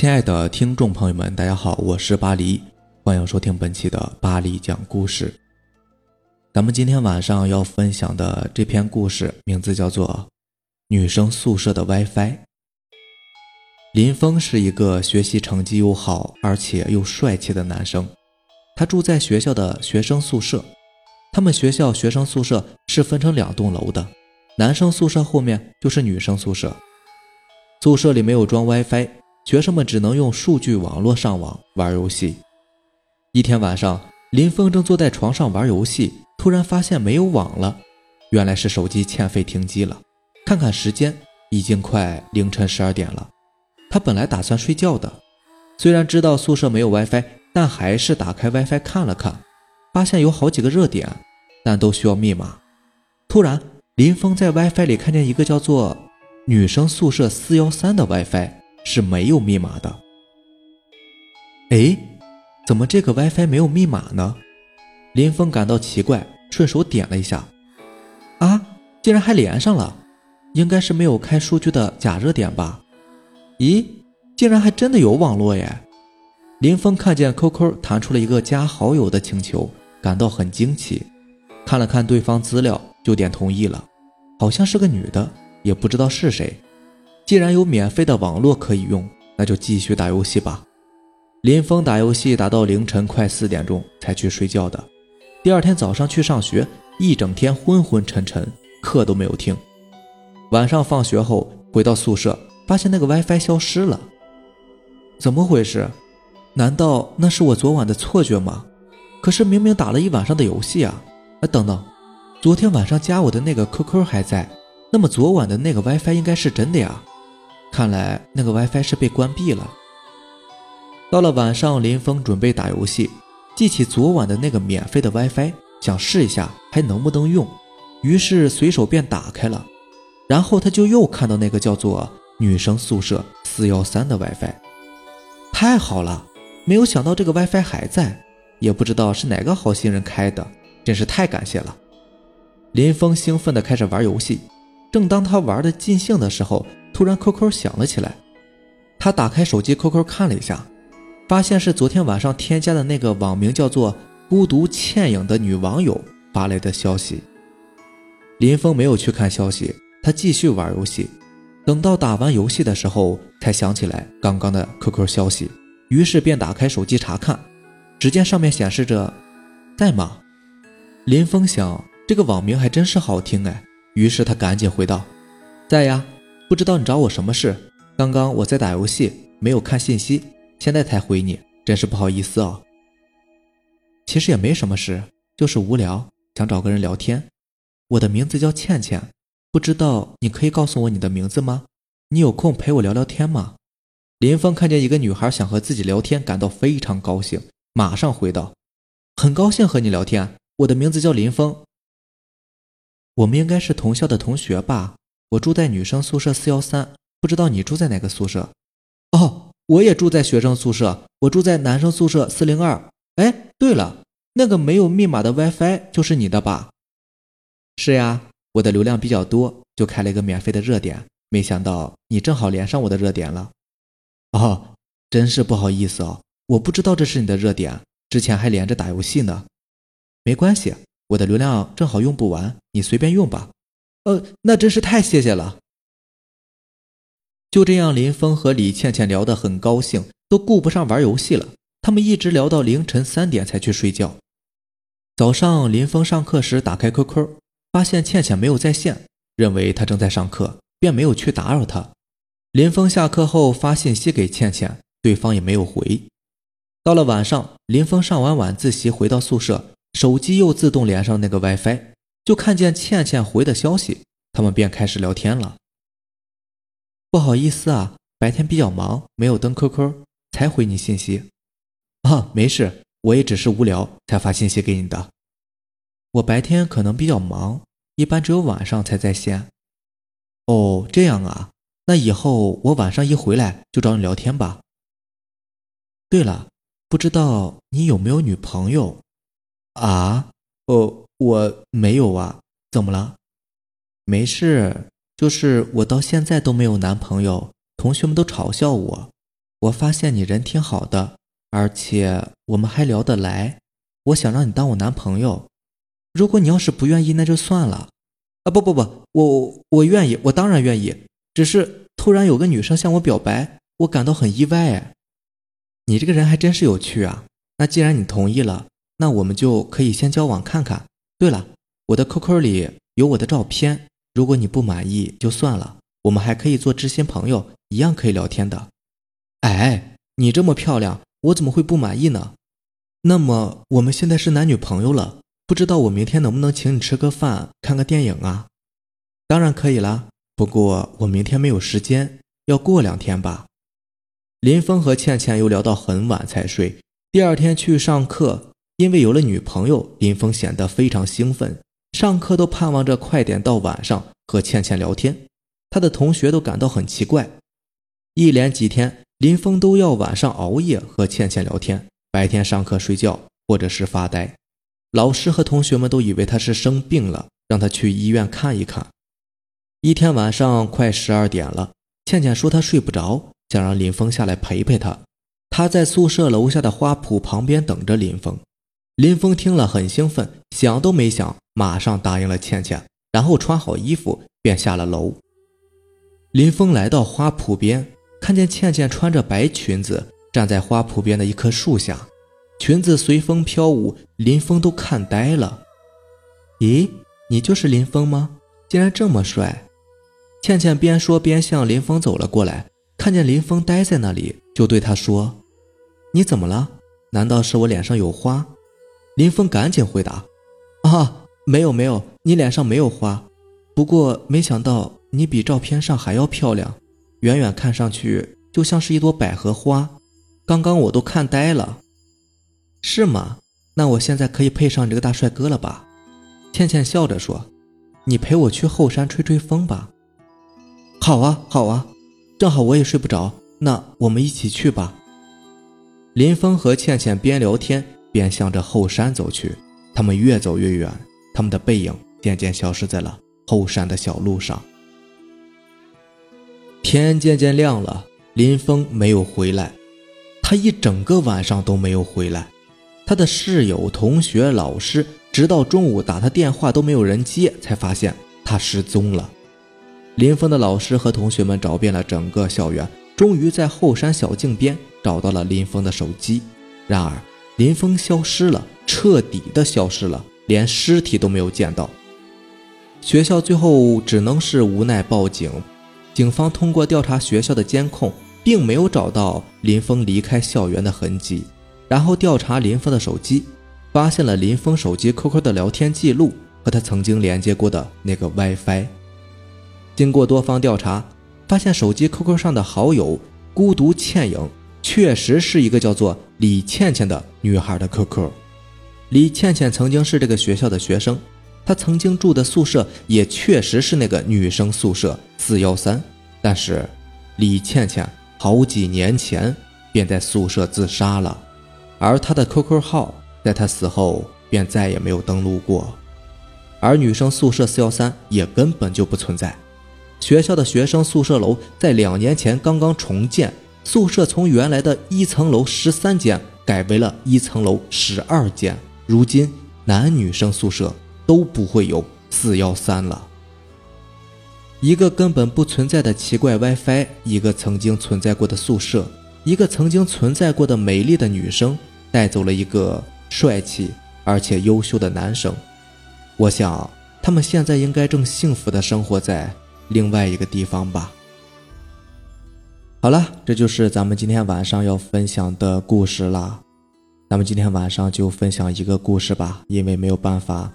亲爱的听众朋友们，大家好，我是巴黎，欢迎收听本期的巴黎讲故事。咱们今天晚上要分享的这篇故事名字叫做《女生宿舍的 WiFi》。林峰是一个学习成绩又好而且又帅气的男生，他住在学校的学生宿舍。他们学校学生宿舍是分成两栋楼的，男生宿舍后面就是女生宿舍。宿舍里没有装 WiFi，学生们只能用数据网络上网玩游戏。一天晚上，林峰正坐在床上玩游戏，突然发现没有网了，原来是手机欠费停机了。看看时间，已经快凌晨十二点了。他本来打算睡觉的，虽然知道宿舍没有 WiFi，但还是打开 WiFi 看了看，发现有好几个热点，但都需要密码。突然，林峰在 WiFi 里看见一个叫做……女生宿舍四幺三的 WiFi 是没有密码的。哎，怎么这个 WiFi 没有密码呢？林峰感到奇怪，顺手点了一下，啊，竟然还连上了，应该是没有开数据的假热点吧？咦，竟然还真的有网络耶！林峰看见 QQ 弹出了一个加好友的请求，感到很惊奇，看了看对方资料就点同意了，好像是个女的。也不知道是谁。既然有免费的网络可以用，那就继续打游戏吧。林峰打游戏打到凌晨快四点钟才去睡觉的。第二天早上去上学，一整天昏昏沉沉，课都没有听。晚上放学后回到宿舍，发现那个 WiFi 消失了。怎么回事？难道那是我昨晚的错觉吗？可是明明打了一晚上的游戏啊！啊，等等，昨天晚上加我的那个 QQ 还在。那么昨晚的那个 WiFi 应该是真的呀，看来那个 WiFi 是被关闭了。到了晚上，林峰准备打游戏，记起昨晚的那个免费的 WiFi，想试一下还能不能用，于是随手便打开了。然后他就又看到那个叫做女生宿舍四幺三的 WiFi，太好了！没有想到这个 WiFi 还在，也不知道是哪个好心人开的，真是太感谢了。林峰兴奋地开始玩游戏。正当他玩的尽兴的时候，突然 QQ 响了起来。他打开手机 QQ 看了一下，发现是昨天晚上添加的那个网名叫做“孤独倩影”的女网友发来的消息。林峰没有去看消息，他继续玩游戏。等到打完游戏的时候，才想起来刚刚的 QQ 消息，于是便打开手机查看。只见上面显示着“在吗？”林峰想，这个网名还真是好听哎。于是他赶紧回道：“在呀，不知道你找我什么事？刚刚我在打游戏，没有看信息，现在才回你，真是不好意思哦。其实也没什么事，就是无聊，想找个人聊天。我的名字叫倩倩，不知道你可以告诉我你的名字吗？你有空陪我聊聊天吗？”林峰看见一个女孩想和自己聊天，感到非常高兴，马上回道：“很高兴和你聊天，我的名字叫林峰。”我们应该是同校的同学吧？我住在女生宿舍四幺三，不知道你住在哪个宿舍？哦，我也住在学生宿舍，我住在男生宿舍四零二。哎，对了，那个没有密码的 WiFi 就是你的吧？是呀，我的流量比较多，就开了一个免费的热点，没想到你正好连上我的热点了。哦，真是不好意思哦，我不知道这是你的热点，之前还连着打游戏呢。没关系。我的流量正好用不完，你随便用吧。呃，那真是太谢谢了。就这样，林峰和李倩倩聊得很高兴，都顾不上玩游戏了。他们一直聊到凌晨三点才去睡觉。早上，林峰上课时打开 QQ，发现倩倩没有在线，认为她正在上课，便没有去打扰她。林峰下课后发信息给倩倩，对方也没有回。到了晚上，林峰上完晚自习回到宿舍。手机又自动连上那个 WiFi，就看见倩倩回的消息，他们便开始聊天了。不好意思啊，白天比较忙，没有登 QQ，才回你信息。啊，没事，我也只是无聊才发信息给你的。我白天可能比较忙，一般只有晚上才在线。哦，这样啊，那以后我晚上一回来就找你聊天吧。对了，不知道你有没有女朋友？啊，哦，我没有啊，怎么了？没事，就是我到现在都没有男朋友，同学们都嘲笑我。我发现你人挺好的，而且我们还聊得来，我想让你当我男朋友。如果你要是不愿意，那就算了。啊，不不不，我我愿意，我当然愿意。只是突然有个女生向我表白，我感到很意外。你这个人还真是有趣啊！那既然你同意了，那我们就可以先交往看看。对了，我的 QQ 里有我的照片，如果你不满意就算了，我们还可以做知心朋友，一样可以聊天的。哎，你这么漂亮，我怎么会不满意呢？那么我们现在是男女朋友了，不知道我明天能不能请你吃个饭，看个电影啊？当然可以啦，不过我明天没有时间，要过两天吧。林峰和倩倩又聊到很晚才睡，第二天去上课。因为有了女朋友，林峰显得非常兴奋，上课都盼望着快点到晚上和倩倩聊天。他的同学都感到很奇怪。一连几天，林峰都要晚上熬夜和倩倩聊天，白天上课睡觉或者是发呆。老师和同学们都以为他是生病了，让他去医院看一看。一天晚上快十二点了，倩倩说她睡不着，想让林峰下来陪陪她。她在宿舍楼下的花圃旁边等着林峰。林峰听了很兴奋，想都没想，马上答应了倩倩，然后穿好衣服便下了楼。林峰来到花圃边，看见倩倩穿着白裙子站在花圃边的一棵树下，裙子随风飘舞，林峰都看呆了。咦，你就是林峰吗？竟然这么帅！倩倩边说边向林峰走了过来，看见林峰呆在那里，就对他说：“你怎么了？难道是我脸上有花？”林峰赶紧回答：“啊，没有没有，你脸上没有花。不过没想到你比照片上还要漂亮，远远看上去就像是一朵百合花。刚刚我都看呆了。是吗？那我现在可以配上这个大帅哥了吧？”倩倩笑着说：“你陪我去后山吹吹风吧。”“好啊，好啊，正好我也睡不着，那我们一起去吧。”林峰和倩倩边聊天。便向着后山走去，他们越走越远，他们的背影渐渐消失在了后山的小路上。天渐渐亮了，林峰没有回来，他一整个晚上都没有回来。他的室友、同学、老师，直到中午打他电话都没有人接，才发现他失踪了。林峰的老师和同学们找遍了整个校园，终于在后山小径边找到了林峰的手机，然而。林峰消失了，彻底的消失了，连尸体都没有见到。学校最后只能是无奈报警。警方通过调查学校的监控，并没有找到林峰离开校园的痕迹。然后调查林峰的手机，发现了林峰手机 QQ 的聊天记录和他曾经连接过的那个 WiFi。经过多方调查，发现手机 QQ 上的好友孤独倩影。确实是一个叫做李倩倩的女孩的 QQ。李倩倩曾经是这个学校的学生，她曾经住的宿舍也确实是那个女生宿舍四幺三。但是，李倩倩好几年前便在宿舍自杀了，而她的 QQ 号在她死后便再也没有登录过。而女生宿舍四幺三也根本就不存在。学校的学生宿舍楼在两年前刚刚重建。宿舍从原来的一层楼十三间改为了一层楼十二间，如今男女生宿舍都不会有四幺三了。一个根本不存在的奇怪 WiFi，一个曾经存在过的宿舍，一个曾经存在过的美丽的女生，带走了一个帅气而且优秀的男生。我想，他们现在应该正幸福的生活在另外一个地方吧。好了，这就是咱们今天晚上要分享的故事了。咱们今天晚上就分享一个故事吧，因为没有办法，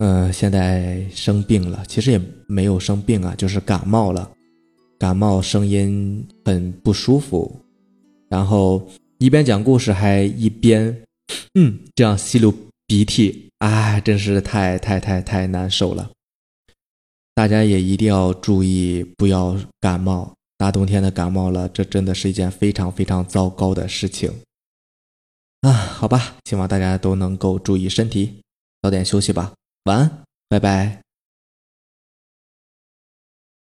嗯，现在生病了，其实也没有生病啊，就是感冒了，感冒声音很不舒服，然后一边讲故事还一边，嗯，这样吸溜鼻涕，哎，真是太太太太难受了。大家也一定要注意，不要感冒。大冬天的感冒了，这真的是一件非常非常糟糕的事情啊！好吧，希望大家都能够注意身体，早点休息吧。晚安，拜拜。